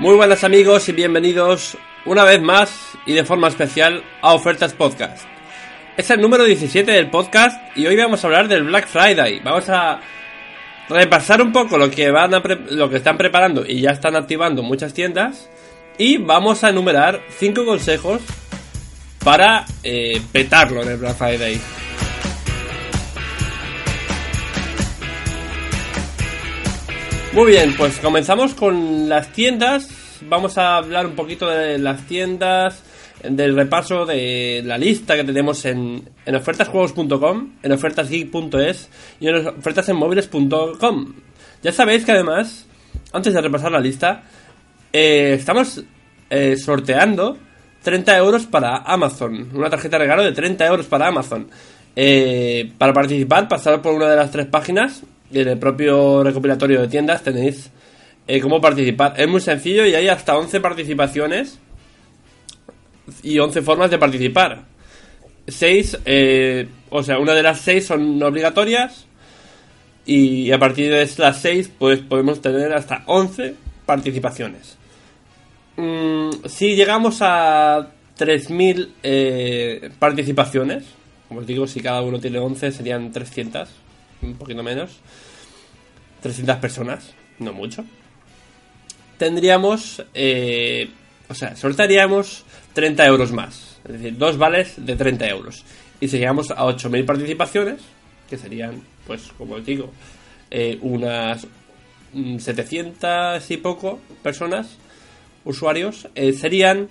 Muy buenas amigos y bienvenidos una vez más y de forma especial a Ofertas Podcast. Es el número 17 del podcast y hoy vamos a hablar del Black Friday. Vamos a repasar un poco lo que van a lo que están preparando y ya están activando muchas tiendas y vamos a enumerar 5 consejos para eh, petarlo en el Black Friday. Muy bien, pues comenzamos con las tiendas. Vamos a hablar un poquito de las tiendas, del repaso de la lista que tenemos en, en ofertasjuegos.com, en ofertasgeek.es y en ofertasenmóviles.com. Ya sabéis que además, antes de repasar la lista, eh, estamos eh, sorteando 30 euros para Amazon. Una tarjeta de regalo de 30 euros para Amazon. Eh, para participar, pasar por una de las tres páginas en el propio recopilatorio de tiendas tenéis eh, cómo participar. Es muy sencillo y hay hasta 11 participaciones y 11 formas de participar. 6, eh, o sea, una de las 6 son obligatorias y a partir de las 6 pues podemos tener hasta 11 participaciones. Mm, si llegamos a 3.000 eh, participaciones, como os digo, si cada uno tiene 11 serían 300 un poquito menos, 300 personas, no mucho, tendríamos, eh, o sea, soltaríamos 30 euros más, es decir, dos vales de 30 euros. Y si llegamos a 8.000 participaciones, que serían, pues, como os digo, eh, unas 700 y poco personas, usuarios, eh, serían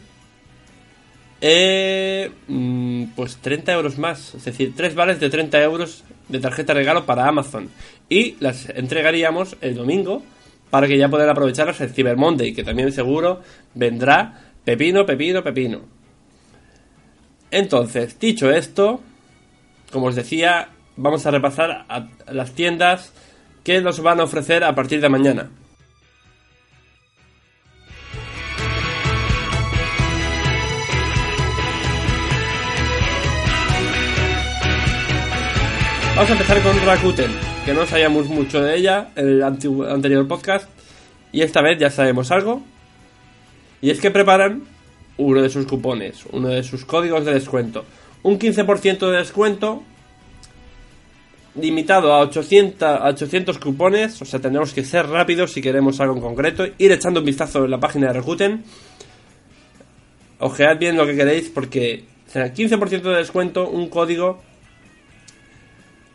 eh, mm, pues 30 euros más, es decir, 3 vales de 30 euros de tarjeta regalo para Amazon. Y las entregaríamos el domingo para que ya puedan aprovecharlas el Cyber Monday, que también seguro vendrá pepino, pepino, pepino. Entonces, dicho esto, como os decía, vamos a repasar a las tiendas que nos van a ofrecer a partir de mañana. Vamos a empezar con Rakuten, que no sabíamos mucho de ella en el anterior podcast. Y esta vez ya sabemos algo. Y es que preparan uno de sus cupones, uno de sus códigos de descuento. Un 15% de descuento limitado a 800, a 800 cupones. O sea, tendremos que ser rápidos si queremos algo en concreto. Ir echando un vistazo en la página de Rakuten. Ojead bien lo que queréis porque será 15% de descuento, un código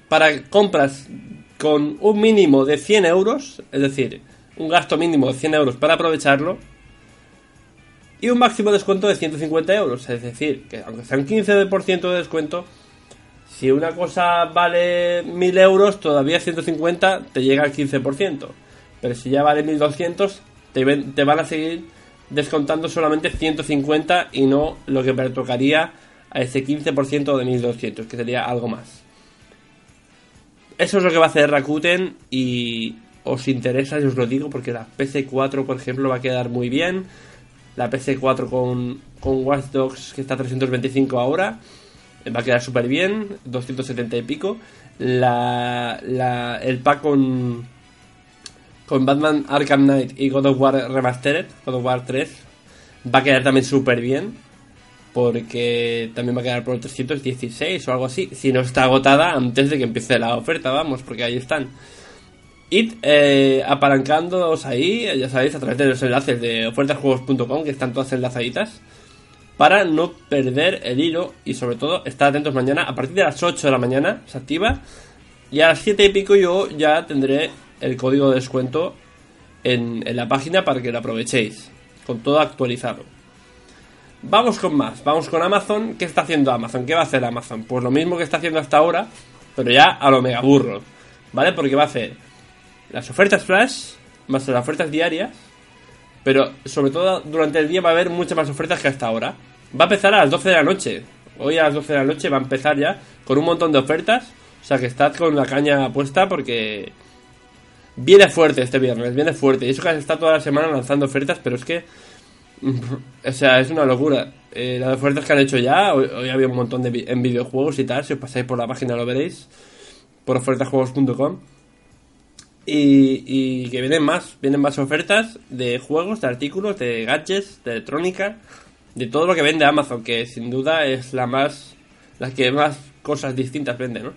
para compras con un mínimo de 100 euros, es decir, un gasto mínimo de 100 euros para aprovecharlo, y un máximo descuento de 150 euros, es decir, que aunque sea un 15% de descuento, si una cosa vale 1000 euros, todavía 150 te llega al 15%, pero si ya vale 1200, te, te van a seguir descontando solamente 150 y no lo que pertocaría a ese 15% de 1200, que sería algo más eso es lo que va a hacer Rakuten y os interesa, si os lo digo, porque la PC4, por ejemplo, va a quedar muy bien. La PC4 con, con Watch Dogs, que está a 325 ahora, va a quedar súper bien, 270 y pico. La, la, el pack con, con Batman Arkham Knight y God of War Remastered, God of War 3, va a quedar también súper bien porque también va a quedar por 316 o algo así, si no está agotada antes de que empiece la oferta, vamos, porque ahí están. Id eh, apalancándoos ahí, ya sabéis, a través de los enlaces de ofertasjuegos.com, que están todas enlazaditas, para no perder el hilo y sobre todo estar atentos mañana, a partir de las 8 de la mañana se activa, y a las 7 y pico yo ya tendré el código de descuento en, en la página para que lo aprovechéis, con todo actualizado. Vamos con más, vamos con Amazon. ¿Qué está haciendo Amazon? ¿Qué va a hacer Amazon? Pues lo mismo que está haciendo hasta ahora, pero ya a lo mega burro, ¿vale? Porque va a hacer las ofertas flash, más las ofertas diarias, pero sobre todo durante el día va a haber muchas más ofertas que hasta ahora. Va a empezar a las 12 de la noche. Hoy a las 12 de la noche va a empezar ya con un montón de ofertas. O sea que estad con la caña puesta porque viene fuerte este viernes, viene fuerte. Y eso que está toda la semana lanzando ofertas, pero es que o sea, es una locura. Eh, las ofertas que han hecho ya, hoy, había un montón de en videojuegos y tal. Si os pasáis por la página lo veréis. Por ofertasjuegos.com. Y, y que vienen más, vienen más ofertas de juegos, de artículos, de gadgets, de electrónica, de todo lo que vende Amazon, que sin duda es la más, la que más cosas distintas vende, ¿no?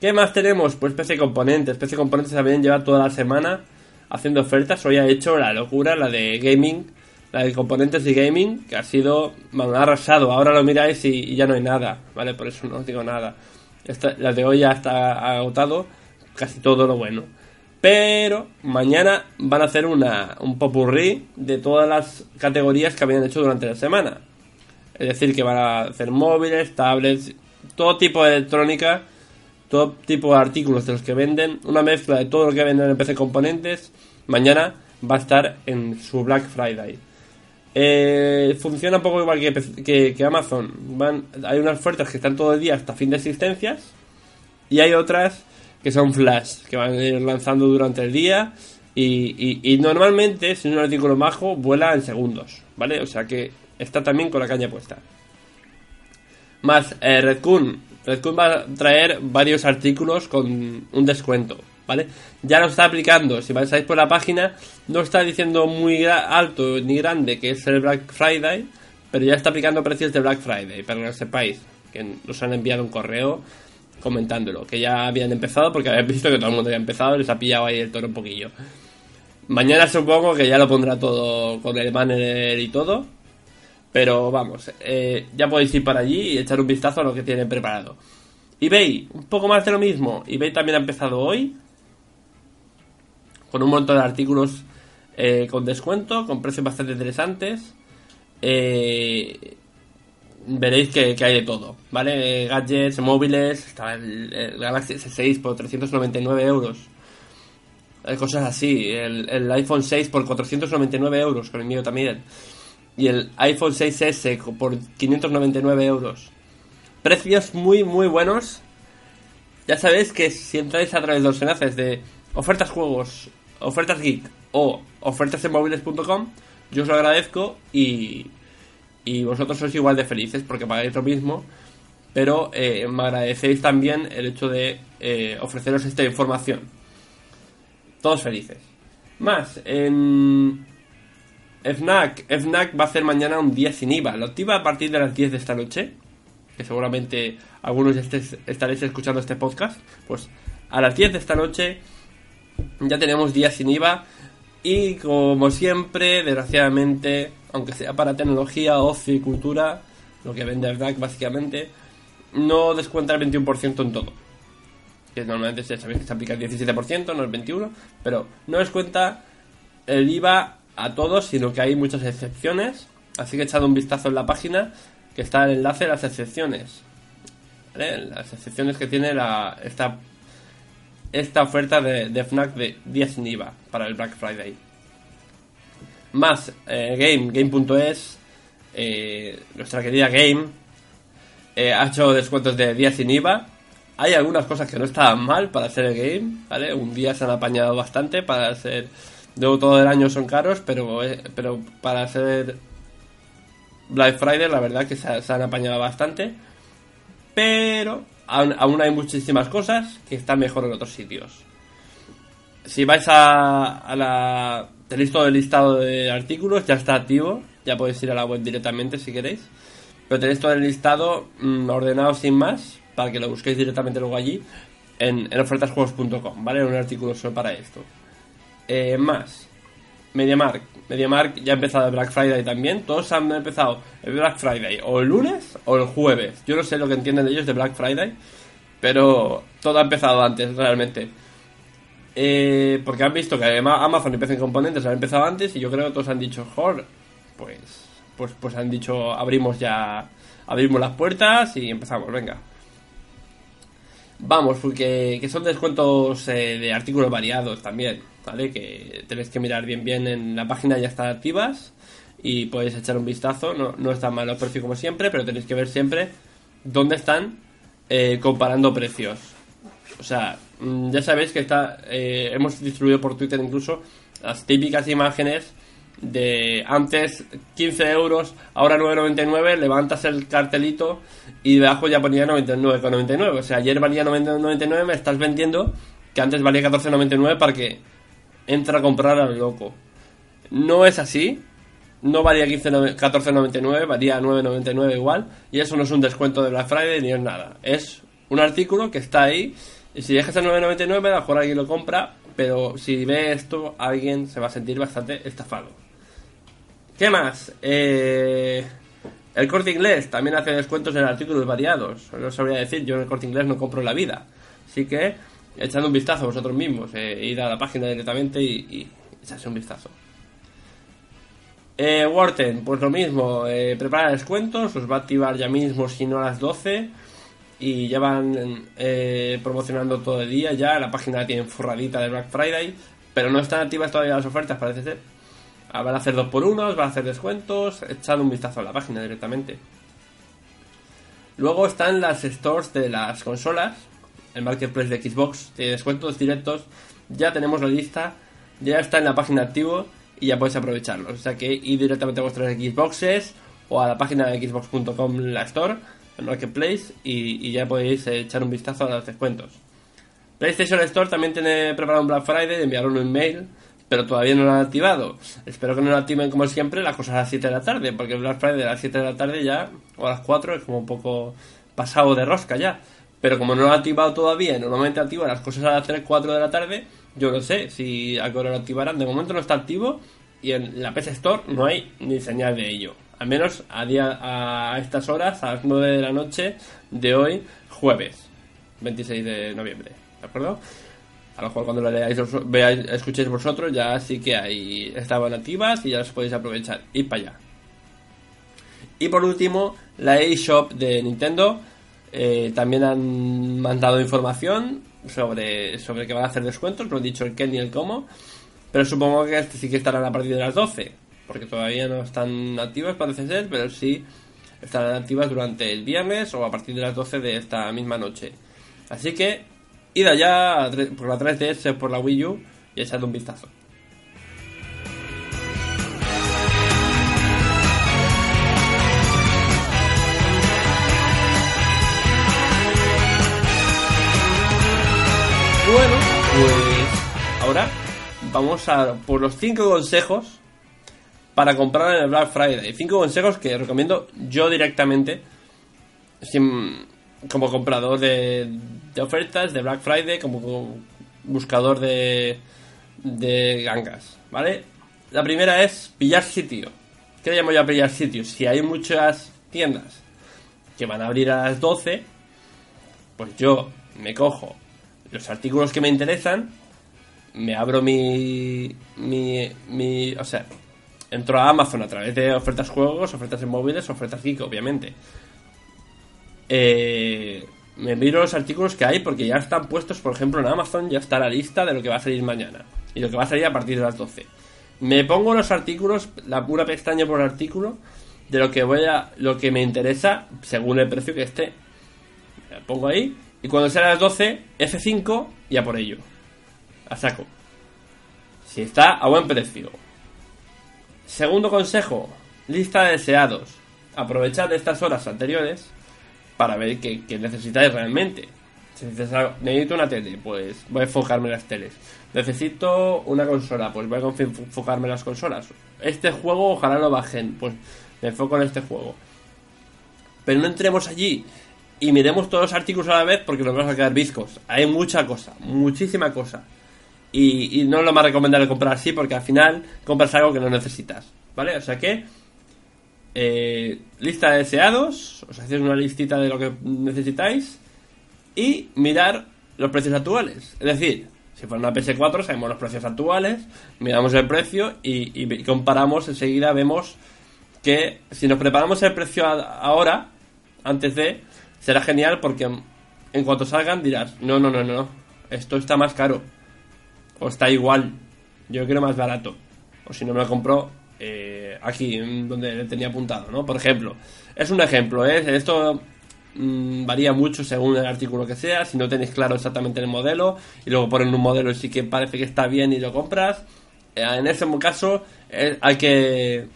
¿Qué más tenemos? Pues PC Componentes. PC Componentes también lleva toda la semana haciendo ofertas. Hoy ha hecho la locura, la de gaming, la de componentes de gaming, que ha sido, bueno, ha arrasado. Ahora lo miráis y, ya no hay nada, ¿vale? Por eso no os digo nada. Esta, la de hoy ya está agotado casi todo lo bueno. Pero mañana van a hacer una, un popurrí de todas las categorías que habían hecho durante la semana. Es decir, que van a hacer móviles, tablets, todo tipo de electrónica, todo tipo de artículos de los que venden, una mezcla de todo lo que venden en PC Componentes. Mañana va a estar en su Black Friday. Eh, funciona un poco igual que, que, Amazon. Van, hay unas ofertas que están todo el día hasta fin de existencias y hay otras que son flash, que van a ir lanzando durante el día y, y, normalmente, si es un artículo majo, vuela en segundos, ¿vale? O sea que está también con la caña puesta. Más, eh, Redcoon. Redcoon va a traer varios artículos con un descuento, ¿vale? Ya lo está aplicando, si pasáis por la página, no está diciendo muy alto ni grande que es el Black Friday, pero ya está aplicando precios de Black Friday, para que lo sepáis, que nos han enviado un correo comentándolo, que ya habían empezado porque habían visto que todo el mundo había empezado les ha pillado ahí el toro un poquillo. Mañana supongo que ya lo pondrá todo con el banner y todo. Pero vamos, eh, ya podéis ir para allí y echar un vistazo a lo que tienen preparado. eBay, un poco más de lo mismo. eBay también ha empezado hoy. Con un montón de artículos eh, con descuento, con precios bastante interesantes. Eh, veréis que, hay de todo, ¿vale? Gadgets, móviles, está el, Galaxy S6 por 399 euros. Hay cosas así, el, iPhone 6 por 499 euros, con el mío también. Y el iPhone 6S por 599 euros. Precios muy, muy buenos. Ya sabéis que si entráis a través de los enlaces de ofertas juegos, ofertas geek o ofertas en móviles.com, yo os lo agradezco y, y vosotros sois igual de felices porque pagáis lo mismo, pero eh, me agradecéis también el hecho de eh, ofreceros esta información. Todos felices. Más, en FNAC, FNAC va a hacer mañana un día sin IVA. Lo activa a partir de las 10 de esta noche, que seguramente algunos estaréis escuchando este podcast. Pues a las 10 de esta noche ya tenemos día sin IVA y como siempre, desgraciadamente, aunque sea para tecnología, ocio y cultura, lo que vende FNAC básicamente, no descuenta el 21% en todo. Que normalmente ya sabéis que se aplica el 17%, no el 21%, pero no descuenta el IVA a todos, sino que hay muchas excepciones. Así que he echado un vistazo en la página, que está el enlace de las excepciones. Las excepciones que tiene la, esta, esta oferta de, de FNAC de 10 sin IVA para el Black Friday. Más eh, Game, Game.es, eh, nuestra querida Game, eh, ha hecho descuentos de día sin IVA. Hay algunas cosas que no estaban mal para hacer el game, ¿vale? Un día se han apañado bastante para hacer... Luego todo el año son caros, pero, pero para hacer Black Friday la verdad que se, han apañado bastante. Pero aún, hay muchísimas cosas que están mejor en otros sitios. Si vais a, a la tenéis todo el listado de artículos, ya está activo, ya podéis ir a la web directamente si queréis. Pero tenéis todo el listado mm, ordenado sin más, para que lo busquéis directamente luego allí, en, en ofertasjuegos.com, ¿vale? Un artículo solo para esto. Eh, más, MediaMark. MediaMark ya ha empezado el Black Friday también. Todos han empezado el Black Friday o el lunes o el jueves. Yo no sé lo que entienden ellos de Black Friday, pero todo ha empezado antes realmente. Eh, porque han visto que además Amazon y PC Componentes han empezado antes y yo creo que todos han dicho, joder, pues, pues, pues han dicho, abrimos ya, abrimos las puertas y empezamos, venga. Vamos, porque que son descuentos eh, de artículos variados también, ¿vale? Que tenéis que mirar bien bien en la página, ya están activas y podéis echar un vistazo. No, no están mal los precios como siempre, pero tenéis que ver siempre dónde están eh, comparando precios. O sea, mm, ya sabéis que está, eh, hemos distribuido por Twitter incluso las típicas imágenes de antes 15 euros, ahora 9,99, levantas el cartelito y debajo ya ponía 99,99. O sea, ayer valía 99, me estás vendiendo que antes valía 14.99 para que entra a comprar al loco. No es así, no valía 14.99, valía 9.99 igual, y eso no es un descuento de Black Friday ni es nada. Es un artículo que está ahí, y si dejas el 9.99, a lo mejor alguien lo compra, pero si ve esto, alguien se va a sentir bastante estafado. ¿Qué más? Eh, el corte inglés también hace descuentos en artículos variados. No sabría decir, yo en el corte inglés no compro la vida. Así que echad un vistazo vosotros mismos, eh, id a la página directamente y, y un vistazo. Eh, Warten, pues lo mismo, eh, prepara descuentos, los va a activar ya mismo, si no a las 12. Y ya van eh, promocionando todo el día ya. La página tiene forradita de Black Friday, pero no están activas todavía las ofertas, parece ser. Ah, van a hacer dos por unos, van a hacer descuentos. Echad un vistazo a la página directamente. Luego están las stores de las consolas. El marketplace de Xbox de descuentos directos. Ya tenemos la lista. Ya está en la página activo y ya podéis aprovecharlos. O sea que ir directamente a vuestras Xboxes o a la página de xbox.com, la store, el marketplace, y, ya podéis echar un vistazo a los descuentos. PlayStation Store también tiene preparado un Black Friday, enviaron un email, pero todavía no lo han activado. Espero que no lo activen como siempre las cosas a las 7 de la tarde, porque el Black Friday a las 7 de la tarde ya, o a las 4, es como un poco pasado de rosca ya. Pero como no lo han activado todavía, normalmente activan las cosas a las 3, 4 de la tarde, yo no sé si a qué hora lo activarán. De momento no está activo y en la PS Store no hay ni señal de ello. Al menos a, día, a estas horas, a las 9 de la noche de hoy, jueves 26 de noviembre. ¿De acuerdo? A lo mejor cuando lo leáis, veáis, escuchéis vosotros, ya sí que ahí estaban activas y ya las podéis aprovechar. Y para allá. Y por último, la eShop de Nintendo. Eh, también han mandado información sobre, sobre que van a hacer descuentos, no he dicho el qué ni el cómo, pero supongo que este sí que estarán a partir de las 12, porque todavía no están activas, parece ser, pero sí estarán activas durante el viernes o a partir de las 12 de esta misma noche. Así que id allá por la 3DS, por la Wii U y echad un vistazo. Ahora vamos a por los 5 consejos para comprar en el Black Friday. 5 consejos que recomiendo yo directamente como comprador de, ofertas de Black Friday, como buscador de, de gangas, ¿vale? La primera es pillar sitio. ¿Qué le llamo yo a pillar sitio? Si hay muchas tiendas que van a abrir a las 12, pues yo me cojo los artículos que me interesan, me abro mi, mi, mi, o sea, entro a Amazon a través de ofertas juegos, ofertas en móviles, ofertas geek, obviamente. Eh, me miro los artículos que hay porque ya están puestos, por ejemplo, en Amazon ya está la lista de lo que va a salir mañana y lo que va a salir a partir de las 12. Me pongo los artículos, la pura pestaña por artículo de lo que voy a, lo que me interesa según el precio que esté. Pongo ahí y cuando sea las 12, F5 y a por ello. A saco. Si está a buen precio. Segundo consejo, lista de deseados. Aprovechad estas horas anteriores para ver qué, necesitáis realmente. Si necesito una tele, pues voy a enfocarme en las teles. Necesito una consola, pues voy a enfocarme en las consolas. Este juego ojalá lo bajen, pues me enfoco en este juego. Pero no entremos allí y miremos todos los artículos a la vez porque nos vamos a quedar viscos. Hay mucha cosa, muchísima cosa. Y, no es lo más recomendable comprar así porque al final compras algo que no necesitas. ¿Vale? O sea que eh, lista de deseados, os hacéis una listita de lo que necesitáis y mirar los precios actuales. Es decir, si fuera una PS4 sabemos los precios actuales, miramos el precio y, y comparamos enseguida, vemos que si nos preparamos el precio ahora, antes de, será genial porque en cuanto salgan dirás, no, no, no, no, esto está más caro. O está igual. Yo quiero más barato. O si no me lo compro eh, aquí, donde le tenía apuntado, ¿no? Por ejemplo. Es un ejemplo, ¿eh? Esto mm, varía mucho según el artículo que sea. Si no tenéis claro exactamente el modelo y luego ponen un modelo y sí que parece que está bien y lo compras. Eh, en ese caso eh, hay que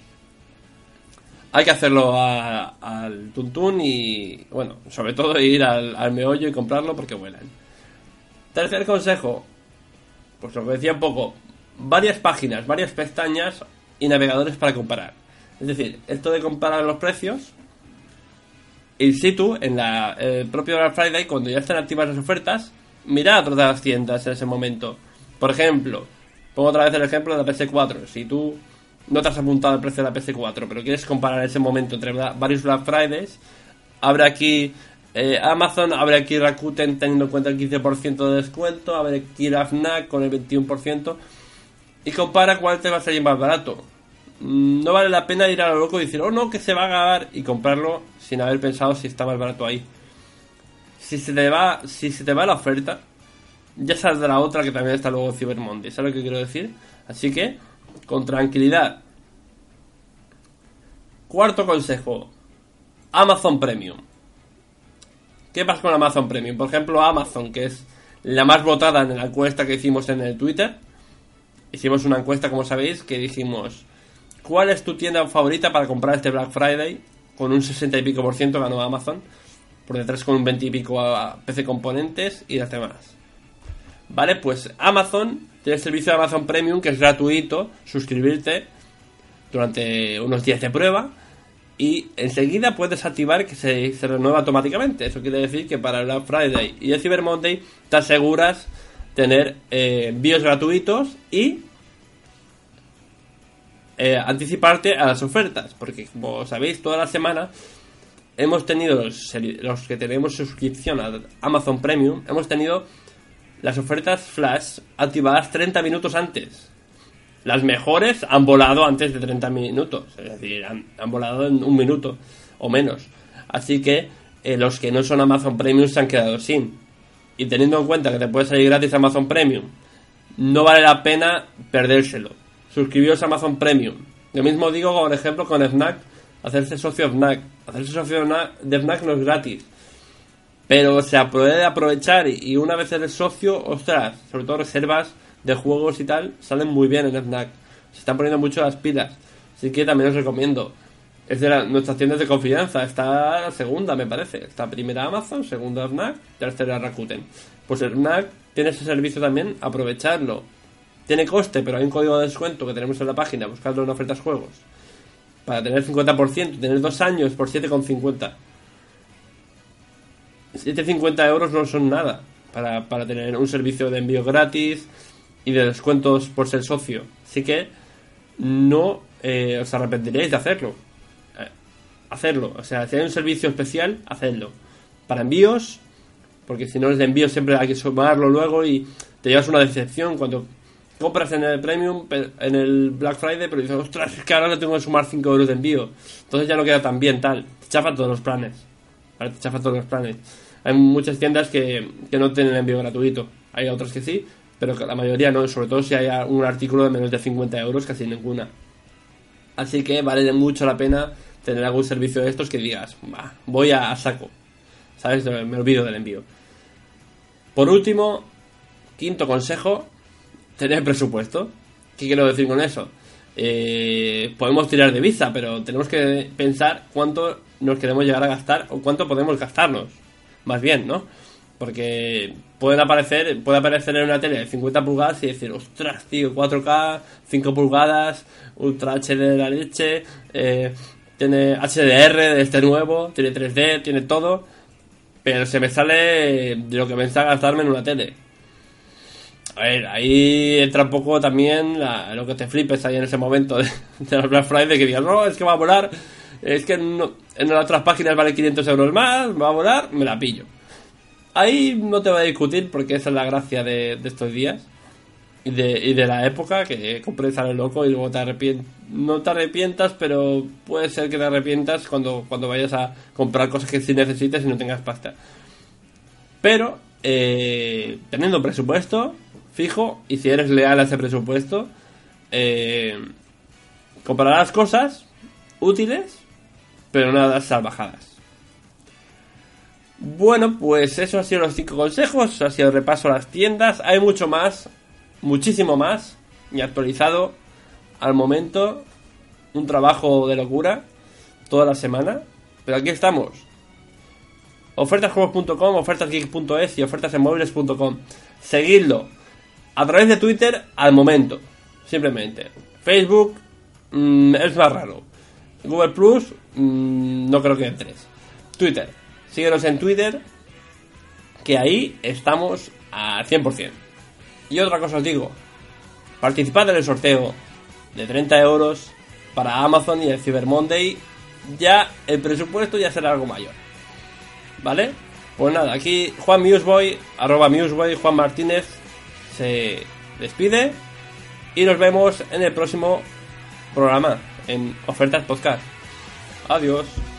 hay que hacerlo al tuntún y, bueno, sobre todo ir al, meollo y comprarlo porque vuelan. Tercer consejo, pues lo que decía un poco, varias páginas, varias pestañas y navegadores para comparar. Es decir, esto de comparar los precios in situ, en la, el propio Black Friday, cuando ya están activas las ofertas, mirad las tiendas en ese momento. Por ejemplo, pongo otra vez el ejemplo de la PS4. Si tú no te has apuntado el precio de la PS4, pero quieres comparar ese momento entre varios Black Fridays, abre aquí eh, Amazon, abre aquí Rakuten teniendo en cuenta el 15% de descuento, abre aquí la FNAC con el 21% y compara cuál te va a salir más barato. Mm, no vale la pena ir a lo loco y decir, oh no, que se va a ganar y comprarlo sin haber pensado si está más barato ahí. Si se te va, si se te va la oferta, ya saldrá otra que también está luego Cyber Monday. ¿Sabes lo que quiero decir? Así que, con tranquilidad. Cuarto consejo. Amazon Premium. ¿Qué pasa con Amazon Premium? Por ejemplo, Amazon, que es la más votada en la encuesta que hicimos en el Twitter. Hicimos una encuesta, como sabéis, que dijimos, ¿cuál es tu tienda favorita para comprar este Black Friday? Con un 60 y pico por ciento ganó Amazon. Por detrás con un 20 y pico a PC Componentes y las demás. Vale, pues Amazon tiene el servicio de Amazon Premium que es gratuito, suscribirte durante unos días de prueba y enseguida puedes activar que se, renueva automáticamente. Eso quiere decir que para el Black Friday y el Cyber Monday te aseguras tener eh, envíos gratuitos y eh, anticiparte a las ofertas. Porque como sabéis, toda la semana hemos tenido los, los que tenemos suscripción a Amazon Premium, hemos tenido las ofertas flash activadas 30 minutos antes. Las mejores han volado antes de 30 minutos, es decir, han, volado en un minuto o menos. Así que eh, los que no son Amazon Premium se han quedado sin. Y teniendo en cuenta que te puede salir gratis Amazon Premium, no vale la pena perdérselo. Suscribiros a Amazon Premium. Lo mismo digo, por ejemplo, con Fnac, hacerse socio de Fnac. Hacerse socio de Fnac no es gratis. Pero se puede aprovechar y una vez eres socio, ostras, sobre todo reservas de juegos y tal, salen muy bien en Fnac. Se están poniendo mucho las pilas. Así que también os recomiendo. Es de la, nuestras tiendas de confianza. Está la segunda, me parece. Está primera Amazon, segunda Fnac, tercera Rakuten. Pues Fnac tiene ese servicio también, aprovecharlo. Tiene coste, pero hay un código de descuento que tenemos en la página, buscadlo en ofertas juegos. Para tener 50%, tener dos años por 7,50. 7,50 euros no son nada para, para tener un servicio de envío gratis, y de descuentos por ser socio. Así que no eh, os arrepentiréis de hacerlo. Eh, hacerlo. O sea, si hay un servicio especial, hacedlo. Para envíos, porque si no es de envío siempre hay que sumarlo luego y te llevas una decepción cuando compras en el Premium, en el Black Friday, pero dices, ostras, es que ahora le tengo que sumar 5 euros de envío. Entonces ya no queda tan bien, tal. Te chafa todos los planes. Te chafa todos los planes. Hay muchas tiendas que, que no tienen envío gratuito. Hay otras que sí, pero la mayoría no, sobre todo si hay un artículo de menos de 50 euros, casi ninguna. Así que vale mucho la pena tener algún servicio de estos que digas, voy a, saco, ¿sabes? Me olvido del envío. Por último, quinto consejo, tener presupuesto. ¿Qué quiero decir con eso? Eh, podemos tirar de visa, pero tenemos que pensar cuánto nos queremos llegar a gastar o cuánto podemos gastarnos. Más bien, ¿no? Porque pueden aparecer, puede aparecer en una tele de 50 pulgadas y decir, ostras, tío, 4K, 5 pulgadas, Ultra HD de la leche, eh, tiene HDR de este nuevo, tiene 3D, tiene todo, pero se me sale de lo que me gastarme en una tele. A ver, ahí entra un poco también lo que te flipes ahí en ese momento de, de la Black Friday que digas, no, es que va a volar, es que en otras páginas vale 500 euros más, va a volar, me la pillo. Ahí no te voy a discutir porque esa es la gracia de, estos días y de, y de, la época que compres a loco y luego te arrepientas. No te arrepientas, pero puede ser que te arrepientas cuando, cuando vayas a comprar cosas que sí necesites y no tengas pasta. Pero, eh, teniendo presupuesto fijo y si eres leal a ese presupuesto, eh, comprarás cosas útiles, pero nada salvajadas. Bueno, pues eso ha sido los cinco consejos, ha sido el repaso a las tiendas, hay mucho más, muchísimo más, y actualizado al momento, un trabajo de locura, toda la semana, pero aquí estamos. ofertasjuegos.com, ofertasgeek.es y ofertasenmóviles.com. Seguidlo a través de Twitter al momento, simplemente. Facebook mm, es más raro. Google Plus mm, no creo que entres. Twitter, síguenos en Twitter, que ahí estamos a 100%. Y otra cosa os digo, participad en el sorteo de 30 euros para Amazon y el Cyber Monday. Ya el presupuesto ya será algo mayor. ¿Vale? Pues nada, aquí Juan Museboy, arroba Museboy, Juan Martínez, se despide y nos vemos en el próximo programa en Ofertas Podcast. Adiós.